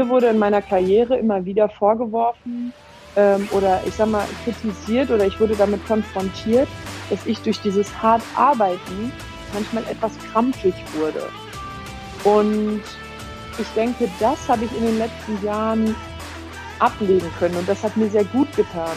mir wurde in meiner Karriere immer wieder vorgeworfen ähm, oder ich sag mal kritisiert oder ich wurde damit konfrontiert, dass ich durch dieses hart Arbeiten manchmal etwas krampfig wurde. Und ich denke, das habe ich in den letzten Jahren ablegen können und das hat mir sehr gut getan.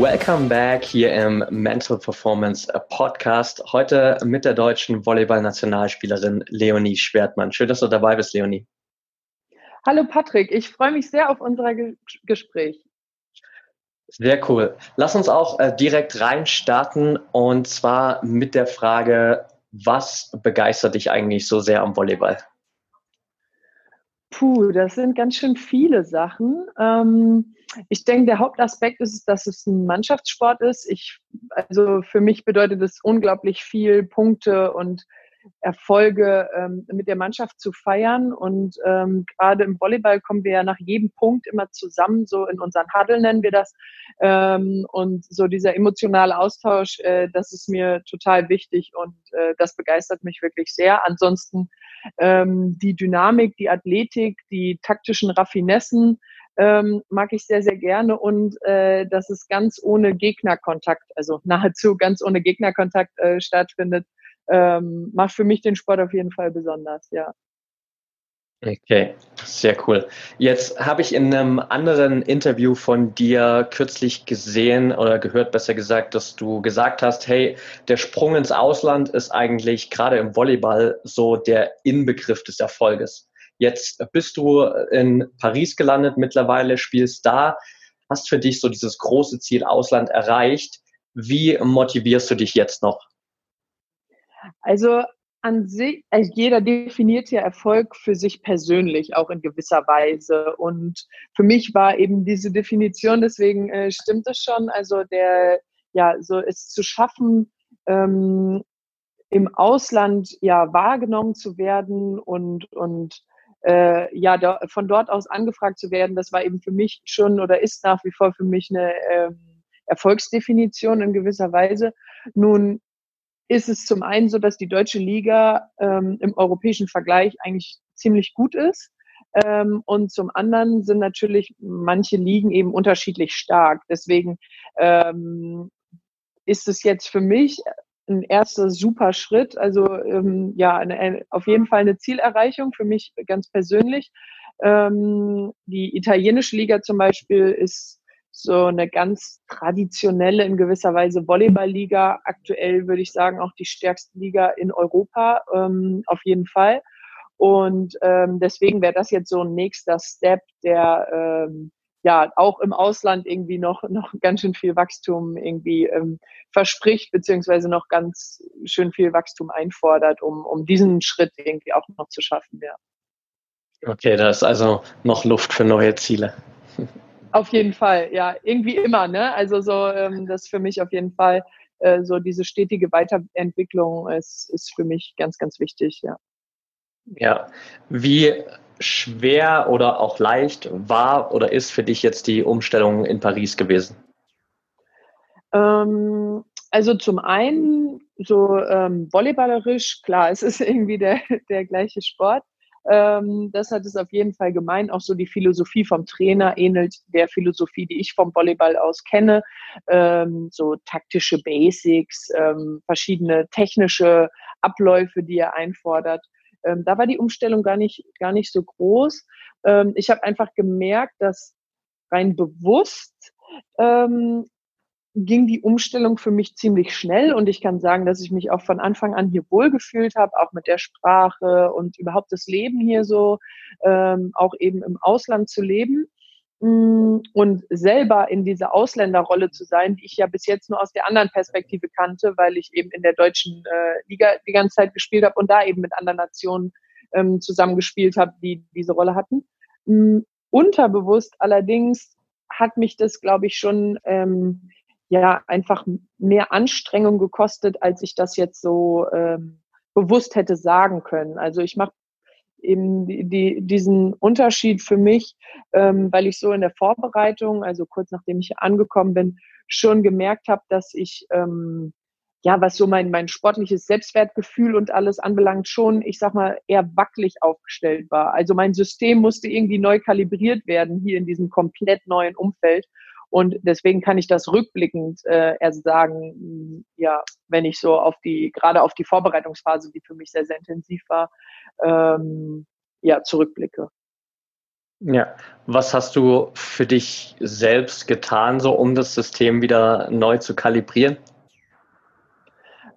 Welcome back hier im Mental Performance Podcast. Heute mit der deutschen Volleyball-Nationalspielerin Leonie Schwertmann. Schön, dass du dabei bist, Leonie. Hallo Patrick, ich freue mich sehr auf unser Ge Gespräch. Sehr cool. Lass uns auch äh, direkt reinstarten und zwar mit der Frage, was begeistert dich eigentlich so sehr am Volleyball? Puh, das sind ganz schön viele Sachen. Ähm, ich denke, der Hauptaspekt ist, dass es ein Mannschaftssport ist. Ich, also für mich bedeutet es unglaublich viel Punkte und Erfolge ähm, mit der Mannschaft zu feiern. Und ähm, gerade im Volleyball kommen wir ja nach jedem Punkt immer zusammen, so in unseren Huddle nennen wir das. Ähm, und so dieser emotionale Austausch, äh, das ist mir total wichtig und äh, das begeistert mich wirklich sehr. Ansonsten ähm, die Dynamik, die Athletik, die taktischen Raffinessen ähm, mag ich sehr, sehr gerne und äh, dass es ganz ohne Gegnerkontakt, also nahezu ganz ohne Gegnerkontakt äh, stattfindet, ähm, macht für mich den Sport auf jeden Fall besonders, ja. Okay, sehr cool. Jetzt habe ich in einem anderen Interview von dir kürzlich gesehen oder gehört, besser gesagt, dass du gesagt hast, hey, der Sprung ins Ausland ist eigentlich gerade im Volleyball so der Inbegriff des Erfolges. Jetzt bist du in Paris gelandet mittlerweile, spielst da, hast für dich so dieses große Ziel Ausland erreicht. Wie motivierst du dich jetzt noch? Also an sich, also jeder definiert ja Erfolg für sich persönlich, auch in gewisser Weise. Und für mich war eben diese Definition, deswegen äh, stimmt es schon, also der, ja, so es zu schaffen, ähm, im Ausland ja wahrgenommen zu werden und, und äh, ja, da, von dort aus angefragt zu werden, das war eben für mich schon oder ist nach wie vor für mich eine ähm, Erfolgsdefinition in gewisser Weise. Nun ist es zum einen so, dass die deutsche Liga ähm, im europäischen Vergleich eigentlich ziemlich gut ist. Ähm, und zum anderen sind natürlich manche Ligen eben unterschiedlich stark. Deswegen ähm, ist es jetzt für mich ein erster super Schritt. Also ähm, ja, eine, eine, auf jeden Fall eine Zielerreichung für mich ganz persönlich. Ähm, die italienische Liga zum Beispiel ist so eine ganz traditionelle, in gewisser Weise Volleyball-Liga. Aktuell würde ich sagen auch die stärkste Liga in Europa, ähm, auf jeden Fall. Und ähm, deswegen wäre das jetzt so ein nächster Step, der ähm, ja auch im Ausland irgendwie noch noch ganz schön viel Wachstum irgendwie ähm, verspricht beziehungsweise noch ganz schön viel Wachstum einfordert, um um diesen Schritt irgendwie auch noch zu schaffen. Ja. Okay, da ist also noch Luft für neue Ziele. Auf jeden Fall, ja, irgendwie immer, ne? Also so, ähm, das für mich auf jeden Fall äh, so diese stetige Weiterentwicklung ist, ist für mich ganz, ganz wichtig, ja. Ja, wie schwer oder auch leicht war oder ist für dich jetzt die Umstellung in Paris gewesen? Ähm, also zum einen so ähm, volleyballerisch, klar, es ist irgendwie der, der gleiche Sport. Ähm, das hat es auf jeden Fall gemeint. Auch so die Philosophie vom Trainer ähnelt der Philosophie, die ich vom Volleyball aus kenne. Ähm, so taktische Basics, ähm, verschiedene technische Abläufe, die er einfordert. Ähm, da war die Umstellung gar nicht, gar nicht so groß. Ähm, ich habe einfach gemerkt, dass rein bewusst ähm, ging die Umstellung für mich ziemlich schnell und ich kann sagen, dass ich mich auch von Anfang an hier wohlgefühlt habe, auch mit der Sprache und überhaupt das Leben hier so, ähm, auch eben im Ausland zu leben. Mm, und selber in dieser Ausländerrolle zu sein, die ich ja bis jetzt nur aus der anderen Perspektive kannte, weil ich eben in der deutschen äh, Liga die ganze Zeit gespielt habe und da eben mit anderen Nationen ähm, zusammengespielt habe, die diese Rolle hatten. Ähm, unterbewusst allerdings hat mich das, glaube ich, schon ähm, ja einfach mehr Anstrengung gekostet, als ich das jetzt so ähm, bewusst hätte sagen können. Also ich mache eben die, die, diesen Unterschied für mich, ähm, weil ich so in der Vorbereitung, also kurz nachdem ich angekommen bin, schon gemerkt habe, dass ich ähm, ja, was so mein, mein sportliches Selbstwertgefühl und alles anbelangt, schon, ich sag mal, eher wackelig aufgestellt war. Also mein System musste irgendwie neu kalibriert werden hier in diesem komplett neuen Umfeld. Und deswegen kann ich das rückblickend äh, erst sagen, ja, wenn ich so auf die, gerade auf die Vorbereitungsphase, die für mich sehr, sehr intensiv war, ähm, ja, zurückblicke. Ja, was hast du für dich selbst getan, so um das System wieder neu zu kalibrieren?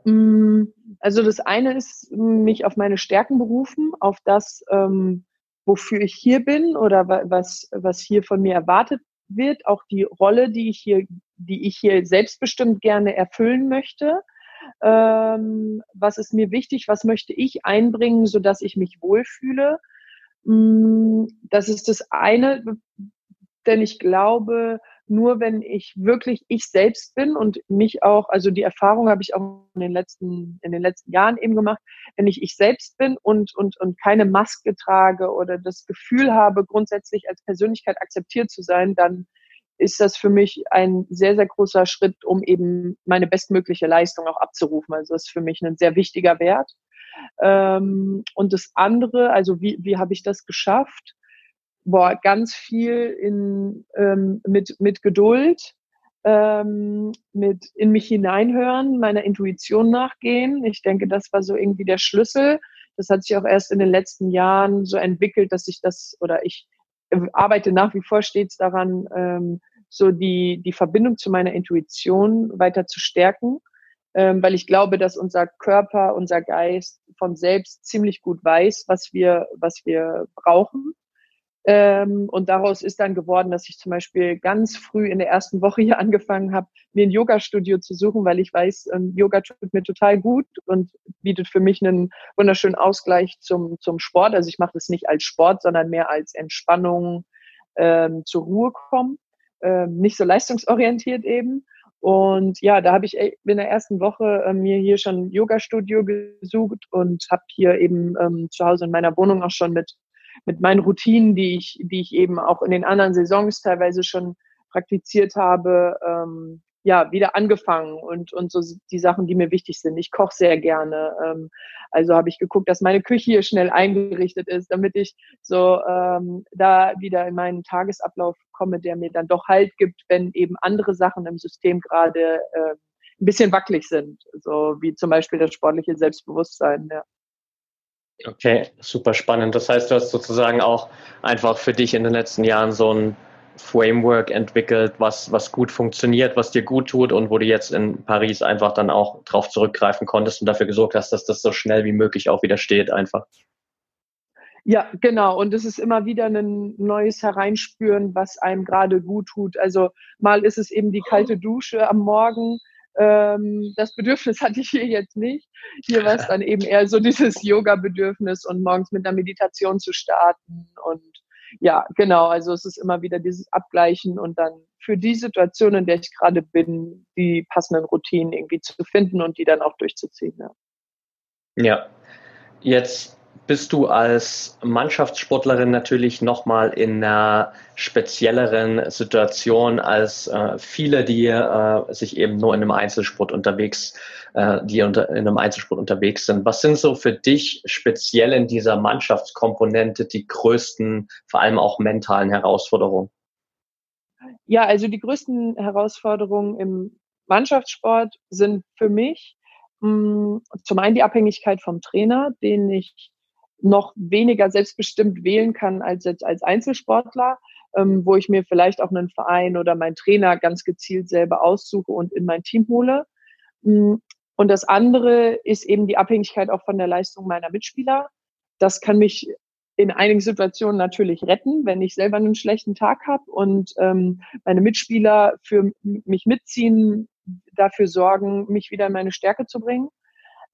Mm, also das eine ist, mich auf meine Stärken berufen, auf das, ähm, wofür ich hier bin oder was, was hier von mir erwartet wird, auch die Rolle, die ich hier, die ich hier selbstbestimmt gerne erfüllen möchte. Ähm, was ist mir wichtig? Was möchte ich einbringen, so dass ich mich wohlfühle? Mm, das ist das eine, denn ich glaube, nur wenn ich wirklich ich selbst bin und mich auch, also die Erfahrung habe ich auch in den letzten, in den letzten Jahren eben gemacht, wenn ich ich selbst bin und, und, und keine Maske trage oder das Gefühl habe, grundsätzlich als Persönlichkeit akzeptiert zu sein, dann ist das für mich ein sehr, sehr großer Schritt, um eben meine bestmögliche Leistung auch abzurufen. Also das ist für mich ein sehr wichtiger Wert. Ähm, und das andere, also wie, wie habe ich das geschafft? Boah, ganz viel in, ähm, mit, mit Geduld, ähm, mit in mich hineinhören, meiner Intuition nachgehen. Ich denke, das war so irgendwie der Schlüssel. Das hat sich auch erst in den letzten Jahren so entwickelt, dass ich das oder ich arbeite nach wie vor stets daran, ähm, so die, die Verbindung zu meiner Intuition weiter zu stärken, ähm, weil ich glaube, dass unser Körper, unser Geist von selbst ziemlich gut weiß, was wir, was wir brauchen ähm, und daraus ist dann geworden, dass ich zum Beispiel ganz früh in der ersten Woche hier angefangen habe, mir ein Yoga-Studio zu suchen, weil ich weiß, ähm, Yoga tut mir total gut und bietet für mich einen wunderschönen Ausgleich zum, zum Sport. Also ich mache das nicht als Sport, sondern mehr als Entspannung, ähm, zur Ruhe kommen, ähm, nicht so leistungsorientiert eben. Und ja, da habe ich in der ersten Woche äh, mir hier schon ein Yoga-Studio gesucht und habe hier eben ähm, zu Hause in meiner Wohnung auch schon mit mit meinen Routinen, die ich, die ich eben auch in den anderen Saisons teilweise schon praktiziert habe, ähm, ja, wieder angefangen und, und so die Sachen, die mir wichtig sind. Ich koche sehr gerne. Ähm, also habe ich geguckt, dass meine Küche hier schnell eingerichtet ist, damit ich so ähm, da wieder in meinen Tagesablauf komme, der mir dann doch Halt gibt, wenn eben andere Sachen im System gerade äh, ein bisschen wackelig sind. So wie zum Beispiel das sportliche Selbstbewusstsein. Ja. Okay, super spannend. Das heißt, du hast sozusagen auch einfach für dich in den letzten Jahren so ein Framework entwickelt, was, was gut funktioniert, was dir gut tut und wo du jetzt in Paris einfach dann auch drauf zurückgreifen konntest und dafür gesorgt hast, dass das so schnell wie möglich auch wieder steht einfach. Ja, genau. Und es ist immer wieder ein neues Hereinspüren, was einem gerade gut tut. Also mal ist es eben die kalte Dusche am Morgen, ähm, das Bedürfnis hatte ich hier jetzt nicht. Hier war es dann eben eher so dieses Yoga-Bedürfnis und morgens mit einer Meditation zu starten. Und ja, genau, also es ist immer wieder dieses Abgleichen und dann für die Situation, in der ich gerade bin, die passenden Routinen irgendwie zu finden und die dann auch durchzuziehen. Ja, ja. jetzt bist du als Mannschaftssportlerin natürlich nochmal in einer spezielleren Situation als äh, viele, die äh, sich eben nur in einem Einzelsport unterwegs, äh, die unter, in einem Einzelsport unterwegs sind. Was sind so für dich speziell in dieser Mannschaftskomponente die größten, vor allem auch mentalen Herausforderungen? Ja, also die größten Herausforderungen im Mannschaftssport sind für mich mh, hm, zum einen die Abhängigkeit vom Trainer, den ich noch weniger selbstbestimmt wählen kann als jetzt als Einzelsportler, ähm, wo ich mir vielleicht auch einen Verein oder meinen Trainer ganz gezielt selber aussuche und in mein Team hole. Mm, und das andere ist eben die Abhängigkeit auch von der Leistung meiner Mitspieler. Das kann mich in einigen Situationen natürlich retten, wenn ich selber einen schlechten Tag habe und ähm, meine Mitspieler für mich mitziehen, dafür sorgen, mich wieder in meine Stärke zu bringen.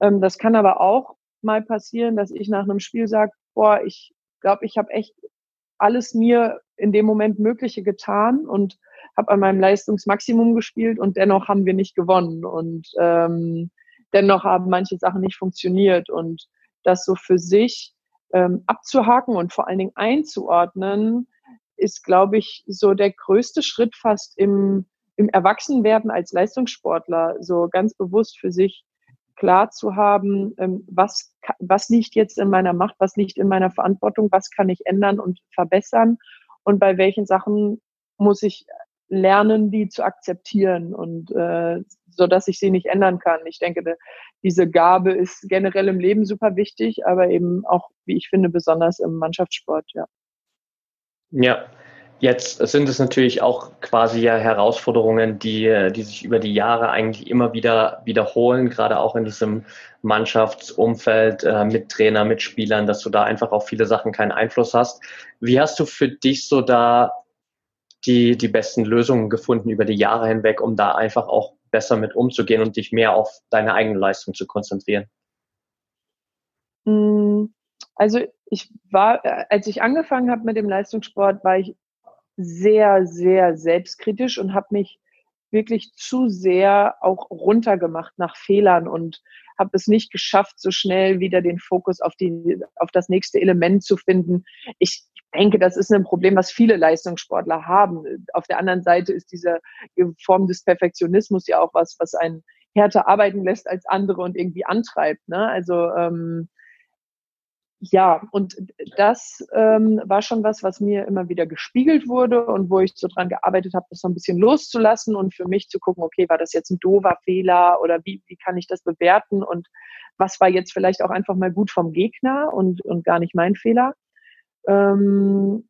Ähm, das kann aber auch mal passieren, dass ich nach einem Spiel sage, boah, ich glaube, ich habe echt alles mir in dem Moment Mögliche getan und habe an meinem Leistungsmaximum gespielt und dennoch haben wir nicht gewonnen. Und ähm, dennoch haben manche Sachen nicht funktioniert. Und das so für sich ähm, abzuhaken und vor allen Dingen einzuordnen, ist, glaube ich, so der größte Schritt fast im, im Erwachsenwerden als Leistungssportler, so ganz bewusst für sich klar zu haben, ähm, was, was liegt jetzt in meiner Macht, was liegt in meiner Verantwortung, was kann ich ändern und verbessern und bei welchen Sachen muss ich lernen, die zu akzeptieren und äh, so dass ich sie nicht ändern kann. Ich denke, diese Gabe ist generell im Leben super wichtig, aber eben auch, wie ich finde, besonders im Mannschaftssport, ja. Ja, Jetzt sind es natürlich auch quasi ja Herausforderungen, die, die sich über die Jahre eigentlich immer wieder wiederholen, gerade auch in diesem Mannschaftsumfeld äh, mit Trainer, mit Spielern, dass du da einfach auf viele Sachen keinen Einfluss hast. Wie hast du für dich so da die, die besten Lösungen gefunden über die Jahre hinweg, um da einfach auch besser mit umzugehen und dich mehr auf deine eigene Leistung zu konzentrieren? Mm, also ich war, äh, als ich angefangen habe mit dem Leistungssport, war ich sehr, sehr selbstkritisch und habe mich wirklich zu sehr auch runtergemacht nach Fehlern und habe es nicht geschafft, so schnell wieder den Fokus auf die, auf das nächste Element zu finden. Ich denke, das ist ein Problem, was viele Leistungssportler haben. Auf der anderen Seite ist diese Form des Perfektionismus ja auch was, was einen härter arbeiten lässt als andere und irgendwie antreibt. Ne? Also ähm, ja, und das ähm, war schon was, was mir immer wieder gespiegelt wurde und wo ich so dran gearbeitet habe, das so ein bisschen loszulassen und für mich zu gucken, okay, war das jetzt ein doofer Fehler oder wie, wie kann ich das bewerten und was war jetzt vielleicht auch einfach mal gut vom Gegner und, und gar nicht mein Fehler. Ähm,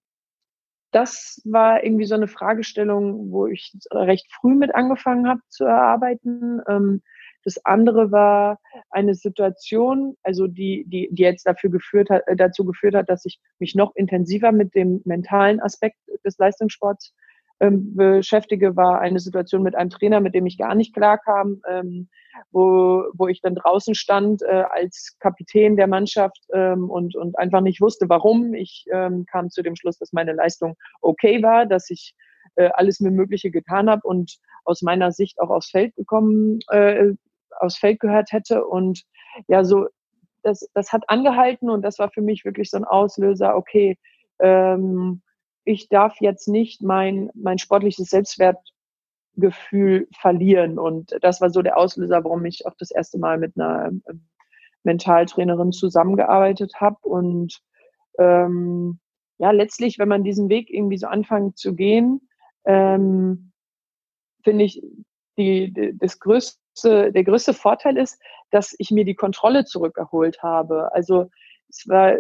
das war irgendwie so eine Fragestellung, wo ich recht früh mit angefangen habe zu erarbeiten. Ähm, das andere war eine Situation, also die, die, die jetzt dafür geführt hat, äh, dazu geführt hat, dass ich mich noch intensiver mit dem mentalen Aspekt des Leistungssports ähm, beschäftige, war eine Situation mit einem Trainer, mit dem ich gar nicht klarkam, ähm, wo, wo ich dann draußen stand äh, als Kapitän der Mannschaft ähm, und, und einfach nicht wusste, warum. Ich ähm, kam zu dem Schluss, dass meine Leistung okay war, dass ich äh, alles mir Mögliche getan habe und aus meiner Sicht auch aufs Feld gekommen äh, aufs Feld gehört hätte. Und ja, so, das, das hat angehalten und das war für mich wirklich so ein Auslöser, okay, ähm, ich darf jetzt nicht mein, mein sportliches Selbstwertgefühl verlieren. Und das war so der Auslöser, warum ich auch das erste Mal mit einer ähm, Mentaltrainerin zusammengearbeitet habe. Und ähm, ja, letztlich, wenn man diesen Weg irgendwie so anfängt zu gehen, ähm, finde ich, die, die, das größte der größte Vorteil ist, dass ich mir die Kontrolle zurückerholt habe. Also es war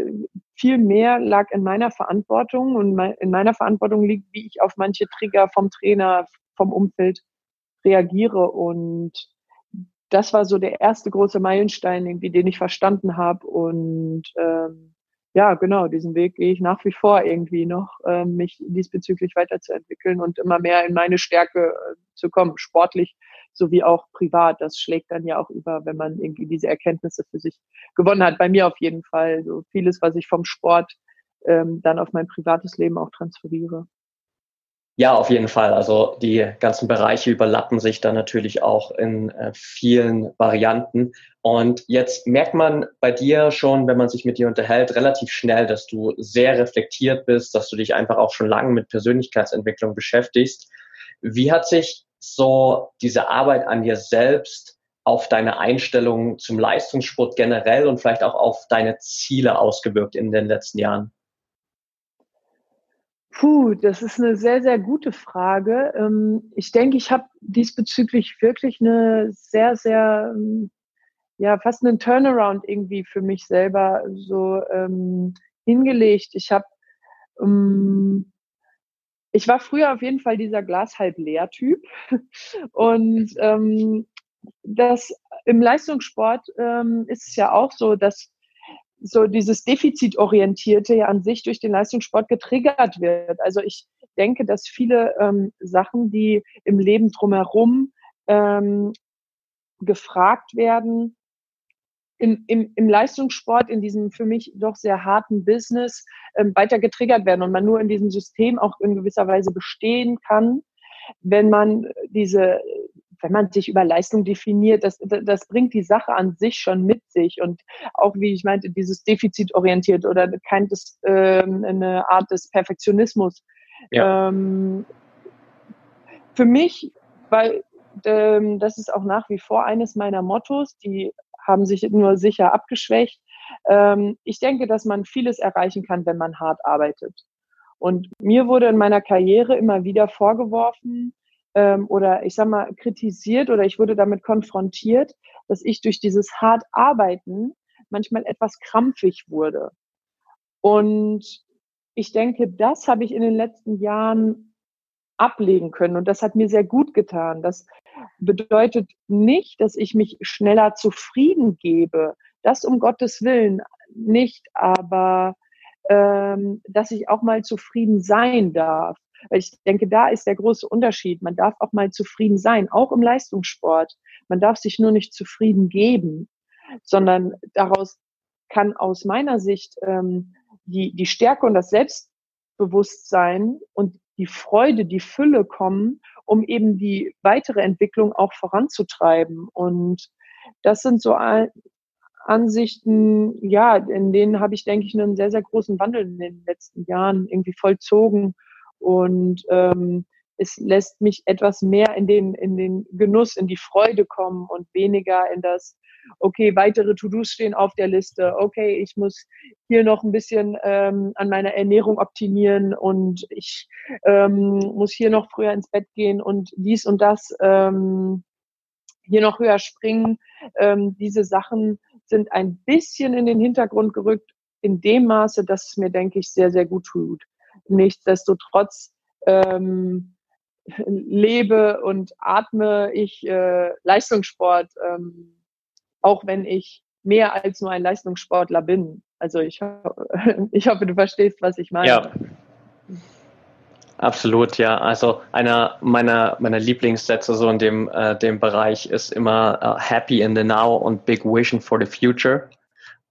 viel mehr lag in meiner Verantwortung und in meiner Verantwortung liegt, wie ich auf manche Trigger vom Trainer, vom Umfeld reagiere. Und das war so der erste große Meilenstein, irgendwie, den ich verstanden habe. Und ähm, ja, genau, diesen Weg gehe ich nach wie vor irgendwie noch, äh, mich diesbezüglich weiterzuentwickeln und immer mehr in meine Stärke äh, zu kommen, sportlich sowie auch privat. Das schlägt dann ja auch über, wenn man irgendwie diese Erkenntnisse für sich gewonnen hat. Bei mir auf jeden Fall so vieles, was ich vom Sport ähm, dann auf mein privates Leben auch transferiere. Ja, auf jeden Fall. Also die ganzen Bereiche überlappen sich da natürlich auch in äh, vielen Varianten. Und jetzt merkt man bei dir schon, wenn man sich mit dir unterhält, relativ schnell, dass du sehr reflektiert bist, dass du dich einfach auch schon lange mit Persönlichkeitsentwicklung beschäftigst. Wie hat sich so diese Arbeit an dir selbst auf deine Einstellung zum Leistungssport generell und vielleicht auch auf deine Ziele ausgewirkt in den letzten Jahren? Puh, das ist eine sehr, sehr gute Frage. Ähm, ich denke, ich habe diesbezüglich wirklich eine sehr, sehr, ähm, ja, fast einen Turnaround irgendwie für mich selber so ähm, hingelegt. Ich habe ähm, ich war früher auf jeden Fall dieser Glas halb leer Typ. Und ähm, das im Leistungssport ähm, ist es ja auch so, dass so dieses Defizitorientierte ja an sich durch den Leistungssport getriggert wird. Also ich denke, dass viele ähm, Sachen, die im Leben drumherum ähm, gefragt werden, im, im, im Leistungssport, in diesem für mich doch sehr harten Business ähm, weiter getriggert werden und man nur in diesem System auch in gewisser Weise bestehen kann, wenn man diese wenn man sich über Leistung definiert, das, das bringt die Sache an sich schon mit sich. Und auch, wie ich meinte, dieses defizitorientiert oder kein, das, ähm, eine Art des Perfektionismus. Ja. Ähm, für mich, weil ähm, das ist auch nach wie vor eines meiner Mottos, die haben sich nur sicher abgeschwächt. Ähm, ich denke, dass man vieles erreichen kann, wenn man hart arbeitet. Und mir wurde in meiner Karriere immer wieder vorgeworfen, ähm, oder ich sag mal kritisiert oder ich wurde damit konfrontiert, dass ich durch dieses hart Arbeiten manchmal etwas krampfig wurde. Und ich denke, das habe ich in den letzten Jahren ablegen können und das hat mir sehr gut getan. Das bedeutet nicht, dass ich mich schneller zufrieden gebe. Das um Gottes Willen nicht, aber ähm, dass ich auch mal zufrieden sein darf. Weil ich denke, da ist der große Unterschied. Man darf auch mal zufrieden sein, auch im Leistungssport. Man darf sich nur nicht zufrieden geben, sondern daraus kann aus meiner Sicht ähm, die, die Stärke und das Selbstbewusstsein und die Freude, die Fülle kommen, um eben die weitere Entwicklung auch voranzutreiben. Und das sind so Ansichten, ja, in denen habe ich, denke ich, einen sehr, sehr großen Wandel in den letzten Jahren irgendwie vollzogen und ähm, es lässt mich etwas mehr in den, in den Genuss, in die Freude kommen und weniger in das, okay, weitere To-Dos stehen auf der Liste, okay, ich muss hier noch ein bisschen ähm, an meiner Ernährung optimieren und ich ähm, muss hier noch früher ins Bett gehen und dies und das ähm, hier noch höher springen. Ähm, diese Sachen sind ein bisschen in den Hintergrund gerückt, in dem Maße, dass es mir, denke ich, sehr, sehr gut tut. Nichtsdestotrotz ähm, lebe und atme ich äh, Leistungssport, ähm, auch wenn ich mehr als nur ein Leistungssportler bin. Also ich, ich hoffe, du verstehst, was ich meine. Ja. Absolut, ja. Also einer meiner, meiner Lieblingssätze so in dem, äh, dem Bereich ist immer uh, happy in the now und big vision for the future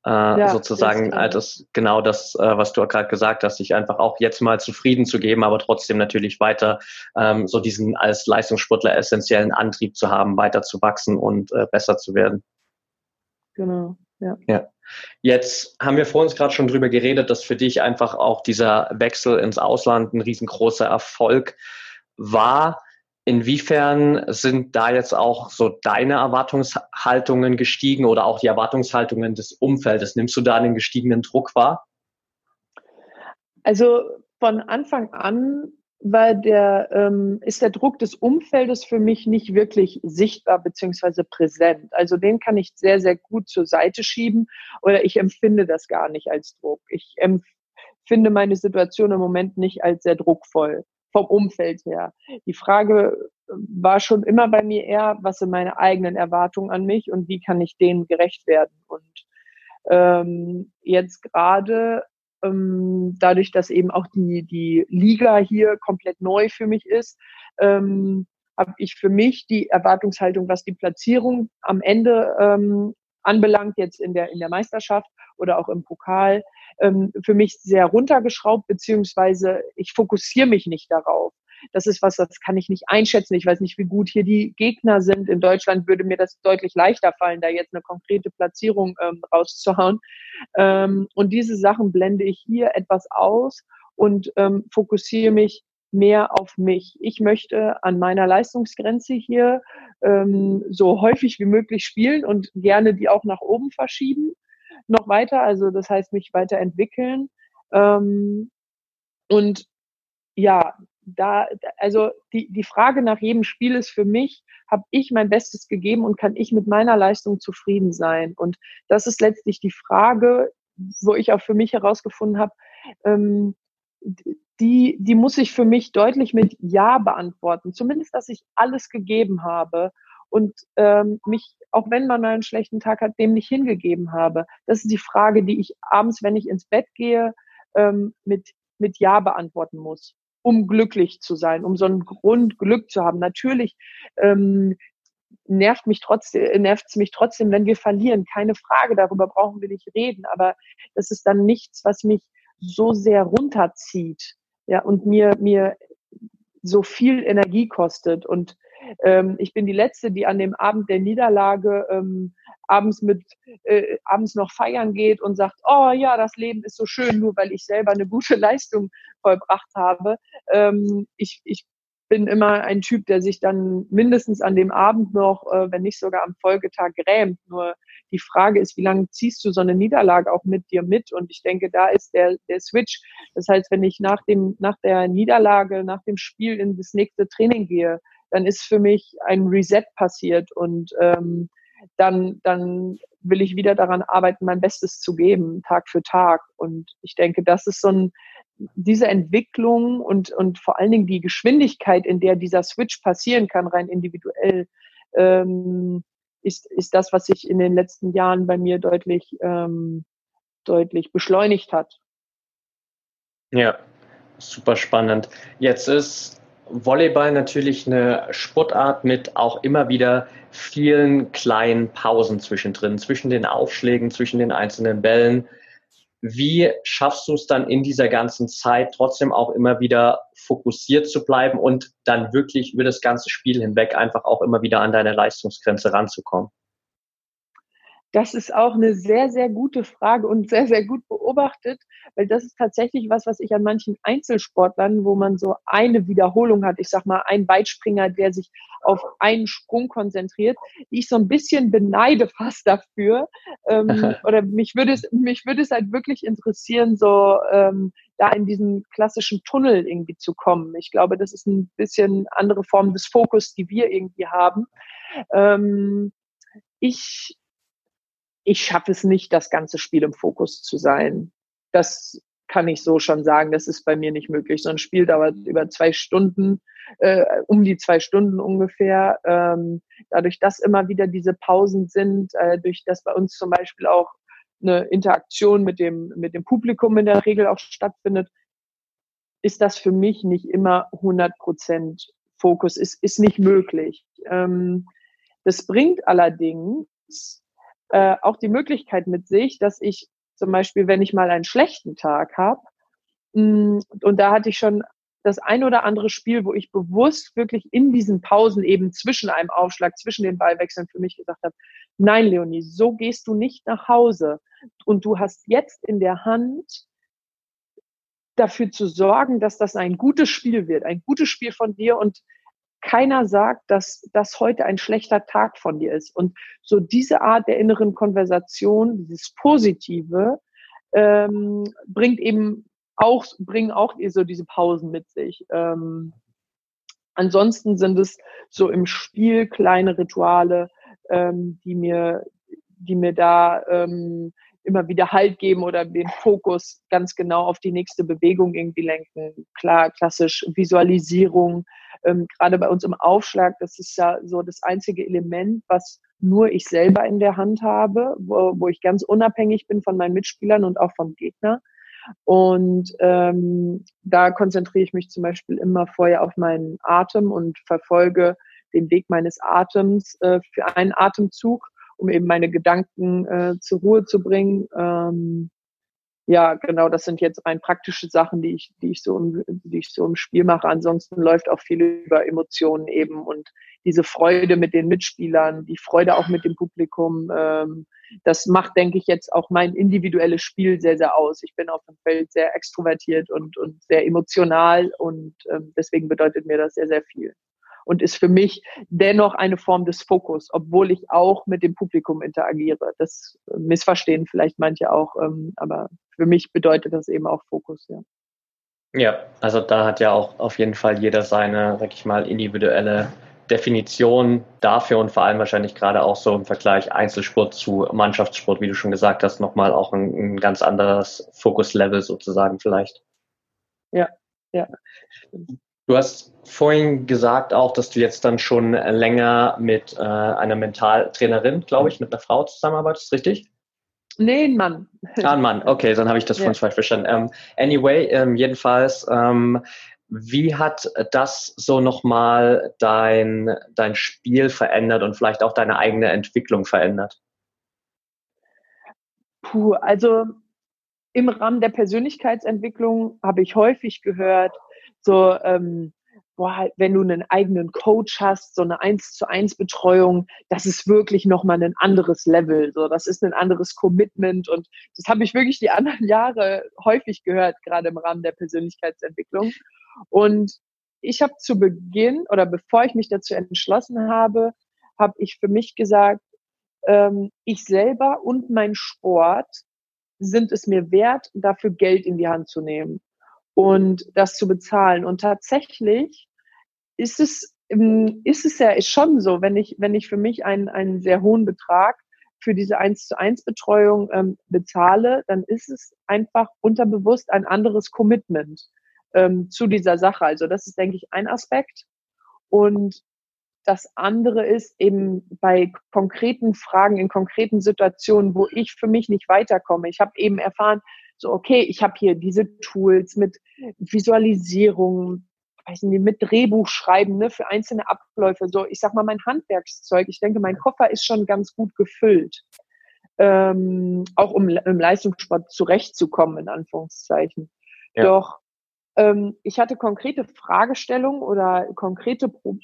äh, ja, sozusagen äh, das genau das, äh, was du gerade gesagt hast, sich einfach auch jetzt mal zufrieden zu geben, aber trotzdem natürlich weiter ähm, so diesen als Leistungssportler essentiellen Antrieb zu haben, weiter zu wachsen und äh, besser zu werden. Genau, ja. ja. Jetzt haben wir vor uns gerade schon drüber geredet, dass für dich einfach auch dieser Wechsel ins Ausland ein riesengroßer Erfolg war. Inwiefern sind da jetzt auch so deine Erwartungshaltungen gestiegen oder auch die Erwartungshaltungen des Umfeldes? Nimmst du da einen gestiegenen Druck wahr? Also von Anfang an war der, ähm, ist der Druck des Umfeldes für mich nicht wirklich sichtbar beziehungsweise präsent. Also den kann ich sehr, sehr gut zur Seite schieben oder ich empfinde das gar nicht als Druck. Ich empfinde meine Situation im Moment nicht als sehr druckvoll vom Umfeld her. Die Frage äh, war schon immer bei mir eher, was sind meine eigenen Erwartungen an mich und wie kann ich denen gerecht werden? Und ähm, jetzt gerade ähm, dadurch, dass eben auch die, die Liga hier komplett neu für mich ist, ähm, habe ich für mich die Erwartungshaltung, was die Platzierung am Ende ähm, anbelangt, jetzt in der, in der Meisterschaft oder auch im Pokal, ähm, für mich sehr runtergeschraubt, beziehungsweise ich fokussiere mich nicht darauf. Das ist was, das kann ich nicht einschätzen. Ich weiß nicht, wie gut hier die Gegner sind. In Deutschland würde mir das deutlich leichter fallen, da jetzt eine konkrete Platzierung ähm, rauszuhauen. Ähm, und diese Sachen blende ich hier etwas aus und ähm, fokussiere mich mehr auf mich. Ich möchte an meiner Leistungsgrenze hier ähm, so häufig wie möglich spielen und gerne die auch nach oben verschieben, noch weiter, also das heißt mich weiterentwickeln. Ähm, und ja, da, also die, die Frage nach jedem Spiel ist für mich, habe ich mein Bestes gegeben und kann ich mit meiner Leistung zufrieden sein? Und das ist letztlich die Frage, wo ich auch für mich herausgefunden habe, ähm, die, die muss ich für mich deutlich mit Ja beantworten. Zumindest, dass ich alles gegeben habe und ähm, mich auch wenn man mal einen schlechten Tag hat, dem nicht hingegeben habe. Das ist die Frage, die ich abends, wenn ich ins Bett gehe, ähm, mit, mit Ja beantworten muss, um glücklich zu sein, um so einen Grund Glück zu haben. Natürlich ähm, nervt mich trotzdem, nervt es mich trotzdem, wenn wir verlieren. Keine Frage, darüber brauchen wir nicht reden. Aber das ist dann nichts, was mich so sehr runterzieht, ja, und mir, mir so viel Energie kostet. Und ähm, ich bin die Letzte, die an dem Abend der Niederlage ähm, abends mit äh, abends noch feiern geht und sagt, oh ja, das Leben ist so schön, nur weil ich selber eine gute Leistung vollbracht habe. Ähm, ich, ich bin immer ein Typ, der sich dann mindestens an dem Abend noch, äh, wenn nicht sogar am Folgetag grämt. Nur die Frage ist, wie lange ziehst du so eine Niederlage auch mit dir mit? Und ich denke, da ist der, der Switch. Das heißt, wenn ich nach dem, nach der Niederlage, nach dem Spiel in das nächste Training gehe, dann ist für mich ein Reset passiert und ähm, dann, dann will ich wieder daran arbeiten, mein Bestes zu geben, Tag für Tag. Und ich denke, das ist so ein, diese Entwicklung und, und vor allen Dingen die Geschwindigkeit, in der dieser Switch passieren kann, rein individuell, ähm, ist, ist das, was sich in den letzten Jahren bei mir deutlich, ähm, deutlich beschleunigt hat. Ja, super spannend. Jetzt ist Volleyball natürlich eine Sportart mit auch immer wieder vielen kleinen Pausen zwischendrin, zwischen den Aufschlägen, zwischen den einzelnen Bällen. Wie schaffst du es dann in dieser ganzen Zeit trotzdem auch immer wieder fokussiert zu bleiben und dann wirklich über das ganze Spiel hinweg einfach auch immer wieder an deine Leistungsgrenze ranzukommen? Das ist auch eine sehr, sehr gute Frage und sehr, sehr gut beobachtet, weil das ist tatsächlich was, was ich an manchen Einzelsportlern, wo man so eine Wiederholung hat, ich sag mal, ein Weitspringer, der sich auf einen Sprung konzentriert, die ich so ein bisschen beneide fast dafür. Ähm, oder mich würde es, mich würde es halt wirklich interessieren, so ähm, da in diesen klassischen Tunnel irgendwie zu kommen. Ich glaube, das ist ein bisschen andere Form des Fokus, die wir irgendwie haben. Ähm, ich ich schaffe es nicht, das ganze Spiel im Fokus zu sein. Das kann ich so schon sagen. Das ist bei mir nicht möglich. So ein Spiel dauert über zwei Stunden, äh, um die zwei Stunden ungefähr. Ähm, dadurch, dass immer wieder diese Pausen sind, äh, durch das bei uns zum Beispiel auch eine Interaktion mit dem, mit dem Publikum in der Regel auch stattfindet, ist das für mich nicht immer 100 Prozent Fokus, ist, ist nicht möglich. Ähm, das bringt allerdings äh, auch die Möglichkeit mit sich, dass ich zum Beispiel, wenn ich mal einen schlechten Tag habe, mm, und da hatte ich schon das ein oder andere Spiel, wo ich bewusst wirklich in diesen Pausen eben zwischen einem Aufschlag, zwischen den Ballwechseln für mich gesagt habe, nein, Leonie, so gehst du nicht nach Hause. Und du hast jetzt in der Hand, dafür zu sorgen, dass das ein gutes Spiel wird, ein gutes Spiel von dir und keiner sagt, dass das heute ein schlechter Tag von dir ist. Und so diese Art der inneren Konversation, dieses Positive, ähm, bringt eben auch, bringen auch so diese Pausen mit sich. Ähm, ansonsten sind es so im Spiel kleine Rituale, ähm, die mir, die mir da ähm, immer wieder Halt geben oder den Fokus ganz genau auf die nächste Bewegung irgendwie lenken. Klar, klassisch Visualisierung, ähm, gerade bei uns im Aufschlag, das ist ja so das einzige Element, was nur ich selber in der Hand habe, wo, wo ich ganz unabhängig bin von meinen Mitspielern und auch vom Gegner. Und ähm, da konzentriere ich mich zum Beispiel immer vorher auf meinen Atem und verfolge den Weg meines Atems äh, für einen Atemzug, um eben meine Gedanken äh, zur Ruhe zu bringen. Ähm, ja, genau, das sind jetzt rein praktische Sachen, die ich, die ich so im, die ich so im Spiel mache. Ansonsten läuft auch viel über Emotionen eben und diese Freude mit den Mitspielern, die Freude auch mit dem Publikum. Ähm, das macht, denke ich, jetzt auch mein individuelles Spiel sehr, sehr aus. Ich bin auf dem Feld sehr extrovertiert und, und sehr emotional und ähm, deswegen bedeutet mir das sehr, sehr viel und ist für mich dennoch eine Form des Fokus, obwohl ich auch mit dem Publikum interagiere. Das missverstehen vielleicht manche auch, ähm, aber für mich bedeutet das eben auch Fokus, ja. Ja, also da hat ja auch auf jeden Fall jeder seine, sag ich mal, individuelle Definition dafür und vor allem wahrscheinlich gerade auch so im Vergleich Einzelsport zu Mannschaftssport, wie du schon gesagt hast, nochmal auch ein, ein ganz anderes Fokuslevel sozusagen vielleicht. Ja, ja. Du hast vorhin gesagt auch, dass du jetzt dann schon länger mit äh, einer Mentaltrainerin, glaube ich, mit einer Frau zusammenarbeitest, richtig? Nee, ein Mann. Ah, ein Mann. Okay, dann habe ich das ja. von falsch verstanden. Ähm, anyway, ähm, jedenfalls, ähm, wie hat das so nochmal dein, dein Spiel verändert und vielleicht auch deine eigene Entwicklung verändert? Puh, also im Rahmen der Persönlichkeitsentwicklung habe ich häufig gehört, so, ähm, boah, wenn du einen eigenen Coach hast, so eine eins zu eins Betreuung, das ist wirklich nochmal ein anderes Level. So, das ist ein anderes Commitment. Und das habe ich wirklich die anderen Jahre häufig gehört, gerade im Rahmen der Persönlichkeitsentwicklung. Und ich habe zu Beginn oder bevor ich mich dazu entschlossen habe, habe ich für mich gesagt, ähm, ich selber und mein Sport sind es mir wert, dafür Geld in die Hand zu nehmen und das zu bezahlen. Und tatsächlich ist es, ähm, ist es ja schon so, wenn ich, wenn ich für mich einen, einen sehr hohen Betrag für diese 1 zu 1 Betreuung ähm, bezahle, dann ist es einfach unterbewusst ein anderes Commitment ähm, zu dieser Sache. Also das ist, denke ich, ein Aspekt. Und das andere ist eben bei konkreten Fragen, in konkreten Situationen, wo ich für mich nicht weiterkomme. Ich habe eben erfahren, so, okay, ich habe hier diese Tools mit Visualisierung, weiß nicht, mit Drehbuchschreiben ne, für einzelne Abläufe. So, ich sag mal, mein Handwerkszeug. Ich denke, mein Koffer ist schon ganz gut gefüllt. Ähm, auch um im Leistungssport zurechtzukommen, in Anführungszeichen. Ja. Doch ähm, ich hatte konkrete Fragestellungen oder konkrete Pro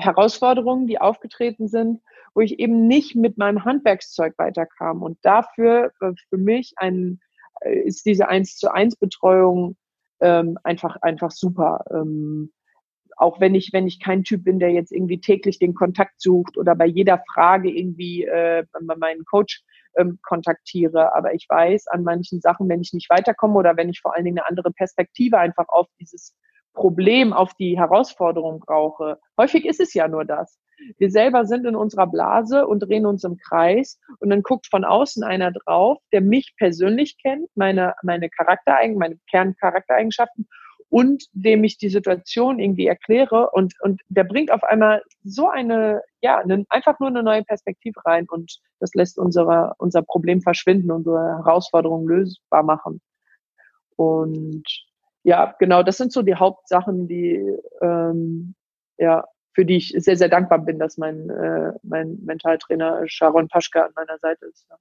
Herausforderungen, die aufgetreten sind, wo ich eben nicht mit meinem Handwerkszeug weiterkam. Und dafür äh, für mich ein, äh, ist diese eins zu eins Betreuung ähm, einfach, einfach super. Ähm, auch wenn ich, wenn ich kein Typ bin, der jetzt irgendwie täglich den Kontakt sucht oder bei jeder Frage irgendwie äh, meinen Coach ähm, kontaktiere. Aber ich weiß an manchen Sachen, wenn ich nicht weiterkomme oder wenn ich vor allen Dingen eine andere Perspektive einfach auf dieses Problem, auf die Herausforderung brauche. Häufig ist es ja nur das. Wir selber sind in unserer Blase und drehen uns im Kreis und dann guckt von außen einer drauf, der mich persönlich kennt, meine, meine Charaktereigenschaften, meine Kerncharaktereigenschaften und dem ich die Situation irgendwie erkläre und, und der bringt auf einmal so eine, ja, eine, einfach nur eine neue Perspektive rein und das lässt unsere, unser Problem verschwinden, unsere Herausforderungen lösbar machen. Und ja, genau, das sind so die Hauptsachen, die, ähm, ja, für die ich sehr, sehr dankbar bin, dass mein, äh, mein Mentaltrainer Sharon Paschka an meiner Seite ist. Ja.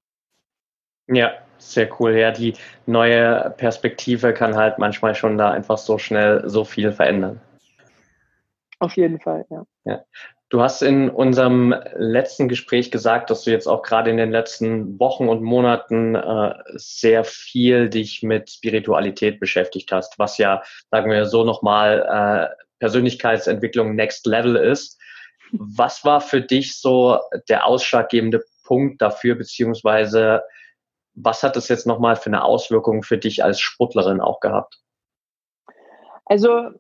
Ja, sehr cool. Ja, die neue Perspektive kann halt manchmal schon da einfach so schnell so viel verändern. Auf jeden Fall, ja. ja. Du hast in unserem letzten Gespräch gesagt, dass du jetzt auch gerade in den letzten Wochen und Monaten äh, sehr viel dich mit Spiritualität beschäftigt hast, was ja, sagen wir so nochmal, äh, Persönlichkeitsentwicklung Next Level ist. Was war für dich so der ausschlaggebende Punkt dafür, beziehungsweise was hat das jetzt nochmal für eine Auswirkung für dich als Sportlerin auch gehabt? Also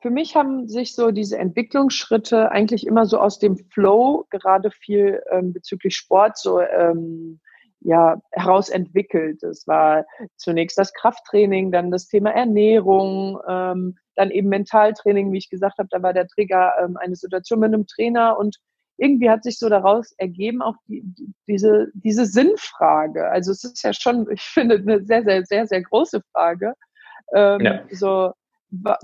für mich haben sich so diese Entwicklungsschritte eigentlich immer so aus dem Flow, gerade viel ähm, bezüglich Sport, so ähm, ja, herausentwickelt. Es war zunächst das Krafttraining, dann das Thema Ernährung, ähm, dann eben Mentaltraining, wie ich gesagt habe, da war der Trigger ähm, eine Situation mit einem Trainer und irgendwie hat sich so daraus ergeben auch die, die, diese, diese Sinnfrage. Also es ist ja schon, ich finde, eine sehr, sehr, sehr, sehr große Frage. Ähm, ja. So, wa,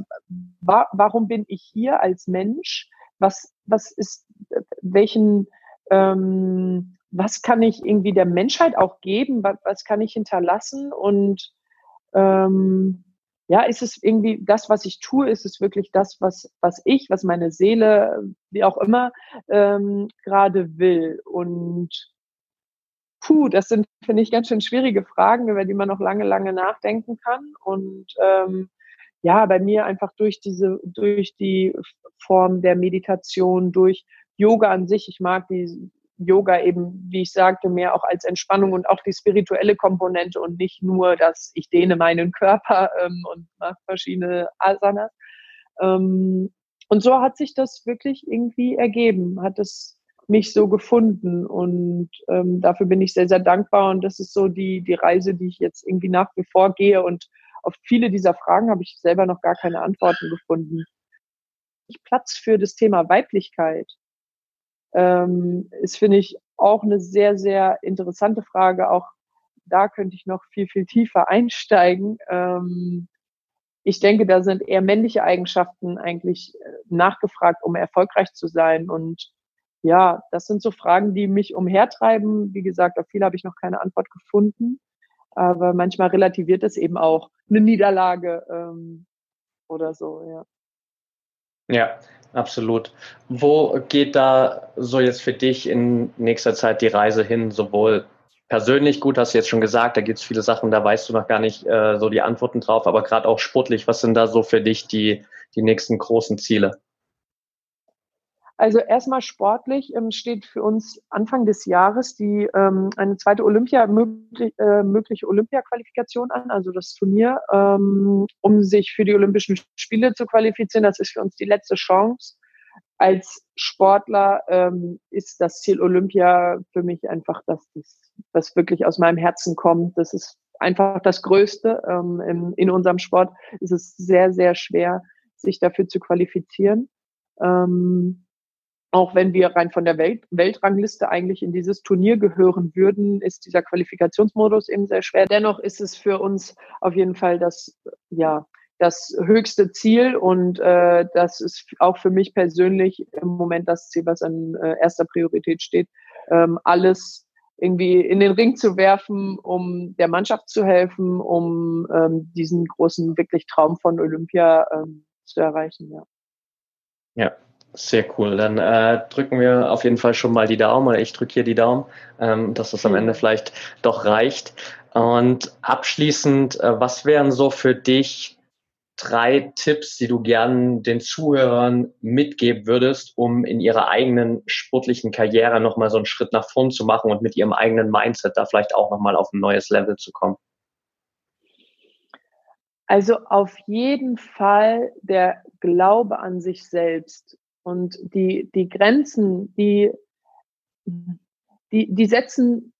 wa, warum bin ich hier als Mensch? Was, was ist, welchen, ähm, was kann ich irgendwie der Menschheit auch geben? Was, was kann ich hinterlassen? Und ähm, ja, ist es irgendwie das, was ich tue, ist es wirklich das, was, was ich, was meine Seele, wie auch immer, ähm, gerade will. Und puh, das sind, finde ich, ganz schön schwierige Fragen, über die man noch lange, lange nachdenken kann. Und ähm, ja, bei mir einfach durch diese, durch die Form der Meditation, durch Yoga an sich, ich mag die Yoga eben, wie ich sagte, mehr auch als Entspannung und auch die spirituelle Komponente und nicht nur, dass ich dehne meinen Körper ähm, und mache verschiedene Asanas. Ähm, und so hat sich das wirklich irgendwie ergeben, hat es mich so gefunden und ähm, dafür bin ich sehr, sehr dankbar und das ist so die, die Reise, die ich jetzt irgendwie nach wie vor gehe und auf viele dieser Fragen habe ich selber noch gar keine Antworten gefunden. Platz für das Thema Weiblichkeit? Ähm, ist, finde ich, auch eine sehr, sehr interessante Frage. Auch da könnte ich noch viel, viel tiefer einsteigen. Ähm, ich denke, da sind eher männliche Eigenschaften eigentlich äh, nachgefragt, um erfolgreich zu sein. Und ja, das sind so Fragen, die mich umhertreiben. Wie gesagt, auf viele habe ich noch keine Antwort gefunden. Aber manchmal relativiert es eben auch eine Niederlage ähm, oder so, ja. Ja, absolut. Wo geht da so jetzt für dich in nächster Zeit die Reise hin, sowohl persönlich, gut, hast du jetzt schon gesagt, da gibt es viele Sachen, da weißt du noch gar nicht äh, so die Antworten drauf, aber gerade auch sportlich, was sind da so für dich die, die nächsten großen Ziele? Also erstmal sportlich ähm, steht für uns Anfang des Jahres die ähm, eine zweite Olympia möglich, äh, mögliche Olympia-Qualifikation an, also das Turnier, ähm, um sich für die Olympischen Spiele zu qualifizieren. Das ist für uns die letzte Chance als Sportler ähm, ist das Ziel Olympia für mich einfach, dass das, was wirklich aus meinem Herzen kommt. Das ist einfach das Größte. Ähm, in, in unserem Sport ist es sehr, sehr schwer, sich dafür zu qualifizieren. Ähm, auch wenn wir rein von der Welt, Weltrangliste eigentlich in dieses Turnier gehören würden, ist dieser Qualifikationsmodus eben sehr schwer. Dennoch ist es für uns auf jeden Fall das, ja, das höchste Ziel und äh, das ist auch für mich persönlich im Moment das Ziel, was an äh, erster Priorität steht, ähm, alles irgendwie in den Ring zu werfen, um der Mannschaft zu helfen, um ähm, diesen großen wirklich Traum von Olympia ähm, zu erreichen. Ja. Ja, sehr cool. Dann äh, drücken wir auf jeden Fall schon mal die Daumen, oder ich drücke hier die Daumen, ähm, dass es am Ende vielleicht doch reicht. Und abschließend, äh, was wären so für dich drei Tipps, die du gern den Zuhörern mitgeben würdest, um in ihrer eigenen sportlichen Karriere nochmal so einen Schritt nach vorn zu machen und mit ihrem eigenen Mindset da vielleicht auch nochmal auf ein neues Level zu kommen? Also auf jeden Fall der Glaube an sich selbst und die, die Grenzen, die, die, die setzen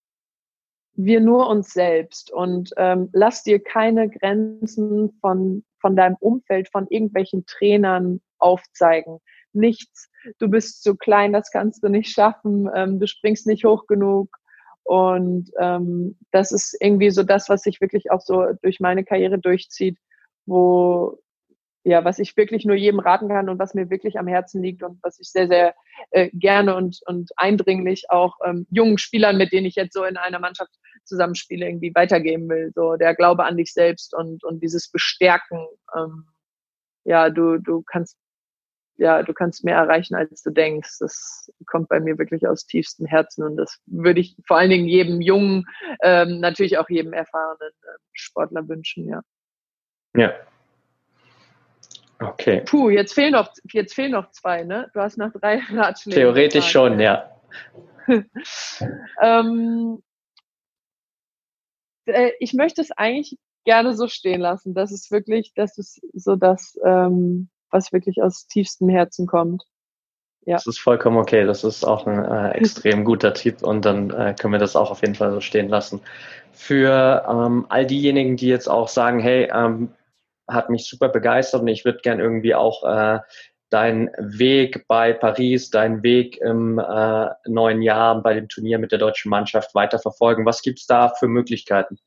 wir nur uns selbst und ähm, lass dir keine Grenzen von von deinem Umfeld, von irgendwelchen Trainern aufzeigen. Nichts. Du bist zu klein, das kannst du nicht schaffen. Ähm, du springst nicht hoch genug. Und ähm, das ist irgendwie so das, was sich wirklich auch so durch meine Karriere durchzieht, wo ja, was ich wirklich nur jedem raten kann und was mir wirklich am Herzen liegt und was ich sehr, sehr äh, gerne und, und eindringlich auch ähm, jungen Spielern, mit denen ich jetzt so in einer Mannschaft zusammenspiele, irgendwie weitergeben will. So der Glaube an dich selbst und, und dieses Bestärken. Ähm, ja, du, du kannst ja, du kannst mehr erreichen, als du denkst. Das kommt bei mir wirklich aus tiefstem Herzen und das würde ich vor allen Dingen jedem jungen, ähm, natürlich auch jedem erfahrenen äh, Sportler wünschen, ja. Ja, Okay. Puh, jetzt fehlen noch, jetzt fehlen noch zwei, ne? Du hast noch drei Ratschläge. Theoretisch schon, ja. ähm, äh, ich möchte es eigentlich gerne so stehen lassen. Das ist wirklich, das ist so das, ähm, was wirklich aus tiefstem Herzen kommt. Ja. Das ist vollkommen okay. Das ist auch ein äh, extrem guter Tipp und dann äh, können wir das auch auf jeden Fall so stehen lassen. Für ähm, all diejenigen, die jetzt auch sagen, hey, ähm, hat mich super begeistert und ich würde gern irgendwie auch äh, deinen Weg bei Paris, deinen Weg im äh, neuen Jahr bei dem Turnier mit der deutschen Mannschaft weiterverfolgen. Was gibt's da für Möglichkeiten?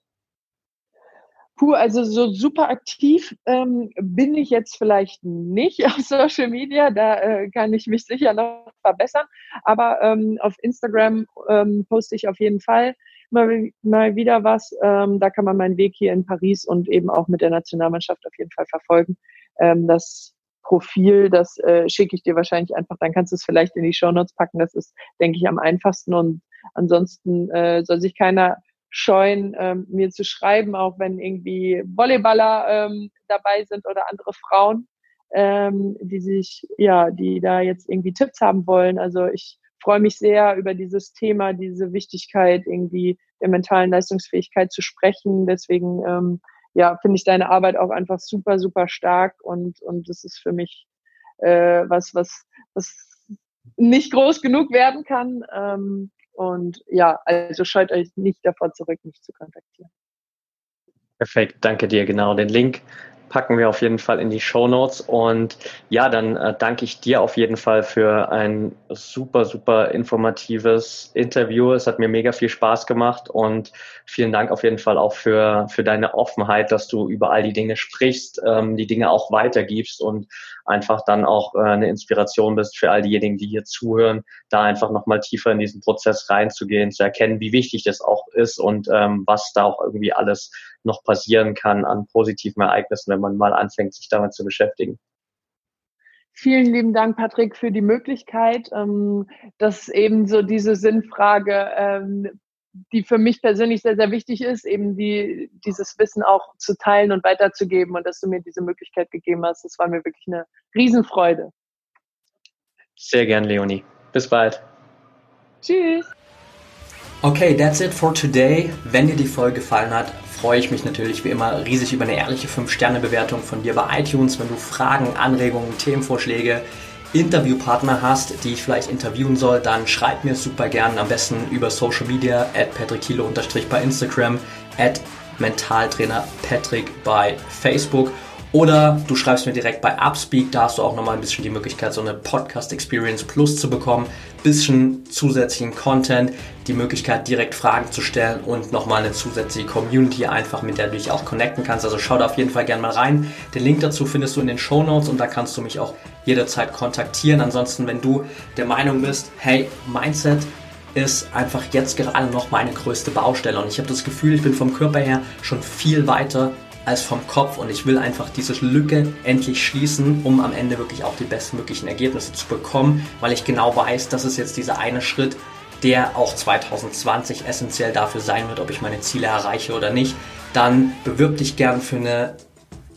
Puh, also so super aktiv ähm, bin ich jetzt vielleicht nicht auf Social Media, da äh, kann ich mich sicher noch verbessern. Aber ähm, auf Instagram ähm, poste ich auf jeden Fall mal, mal wieder was. Ähm, da kann man meinen Weg hier in Paris und eben auch mit der Nationalmannschaft auf jeden Fall verfolgen. Ähm, das Profil, das äh, schicke ich dir wahrscheinlich einfach, dann kannst du es vielleicht in die Shownotes packen. Das ist, denke ich, am einfachsten. Und ansonsten äh, soll sich keiner scheuen, ähm, mir zu schreiben, auch wenn irgendwie Volleyballer ähm, dabei sind oder andere Frauen, ähm, die sich, ja, die da jetzt irgendwie Tipps haben wollen. Also ich freue mich sehr über dieses Thema, diese Wichtigkeit irgendwie der mentalen Leistungsfähigkeit zu sprechen. Deswegen ähm, ja, finde ich deine Arbeit auch einfach super, super stark und und das ist für mich äh, was, was, was nicht groß genug werden kann. Ähm, und ja, also scheut euch nicht davor zurück, mich zu kontaktieren. Perfekt, danke dir. Genau, den Link packen wir auf jeden Fall in die Show Notes. Und ja, dann äh, danke ich dir auf jeden Fall für ein super, super informatives Interview. Es hat mir mega viel Spaß gemacht und vielen Dank auf jeden Fall auch für, für deine Offenheit, dass du über all die Dinge sprichst, ähm, die Dinge auch weitergibst und einfach dann auch äh, eine Inspiration bist für all diejenigen, die hier zuhören, da einfach nochmal tiefer in diesen Prozess reinzugehen, zu erkennen, wie wichtig das auch ist und ähm, was da auch irgendwie alles noch passieren kann an positiven Ereignissen, wenn man mal anfängt, sich damit zu beschäftigen. Vielen lieben Dank, Patrick, für die Möglichkeit, ähm, dass eben so diese Sinnfrage, ähm, die für mich persönlich sehr, sehr wichtig ist, eben die, dieses Wissen auch zu teilen und weiterzugeben und dass du mir diese Möglichkeit gegeben hast. Das war mir wirklich eine Riesenfreude. Sehr gern, Leonie. Bis bald. Tschüss. Okay, that's it for today. Wenn dir die Folge gefallen hat, freue ich mich natürlich wie immer riesig über eine ehrliche 5-Sterne-Bewertung von dir bei iTunes. Wenn du Fragen, Anregungen, Themenvorschläge, Interviewpartner hast, die ich vielleicht interviewen soll, dann schreib mir super gern am besten über Social Media at patrickilo bei Instagram, at Mentaltrainer Patrick bei Facebook oder du schreibst mir direkt bei Upspeak, da hast du auch nochmal ein bisschen die Möglichkeit, so eine Podcast Experience Plus zu bekommen. Bisschen zusätzlichen Content, die Möglichkeit, direkt Fragen zu stellen und nochmal eine zusätzliche Community einfach, mit der du dich auch connecten kannst. Also schau da auf jeden Fall gerne mal rein. Den Link dazu findest du in den Show Notes und da kannst du mich auch jederzeit kontaktieren. Ansonsten, wenn du der Meinung bist, hey, Mindset ist einfach jetzt gerade noch meine größte Baustelle und ich habe das Gefühl, ich bin vom Körper her schon viel weiter als vom Kopf und ich will einfach diese Lücke endlich schließen, um am Ende wirklich auch die bestmöglichen Ergebnisse zu bekommen, weil ich genau weiß, dass es jetzt dieser eine Schritt, der auch 2020 essentiell dafür sein wird, ob ich meine Ziele erreiche oder nicht. Dann bewirb dich gern für eine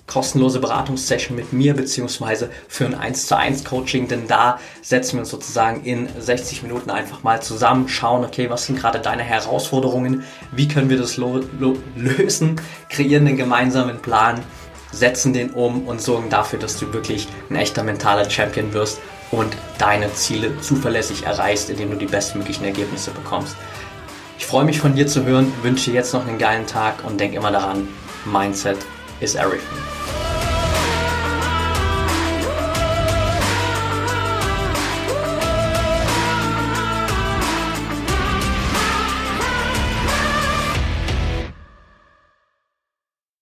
kostenlose Beratungssession mit mir beziehungsweise für ein 1 zu 1 Coaching, denn da setzen wir uns sozusagen in 60 Minuten einfach mal zusammen, schauen, okay, was sind gerade deine Herausforderungen, wie können wir das lösen, kreieren den gemeinsamen Plan, setzen den um und sorgen dafür, dass du wirklich ein echter mentaler Champion wirst und deine Ziele zuverlässig erreichst, indem du die bestmöglichen Ergebnisse bekommst. Ich freue mich von dir zu hören, wünsche dir jetzt noch einen geilen Tag und denk immer daran, Mindset is everything.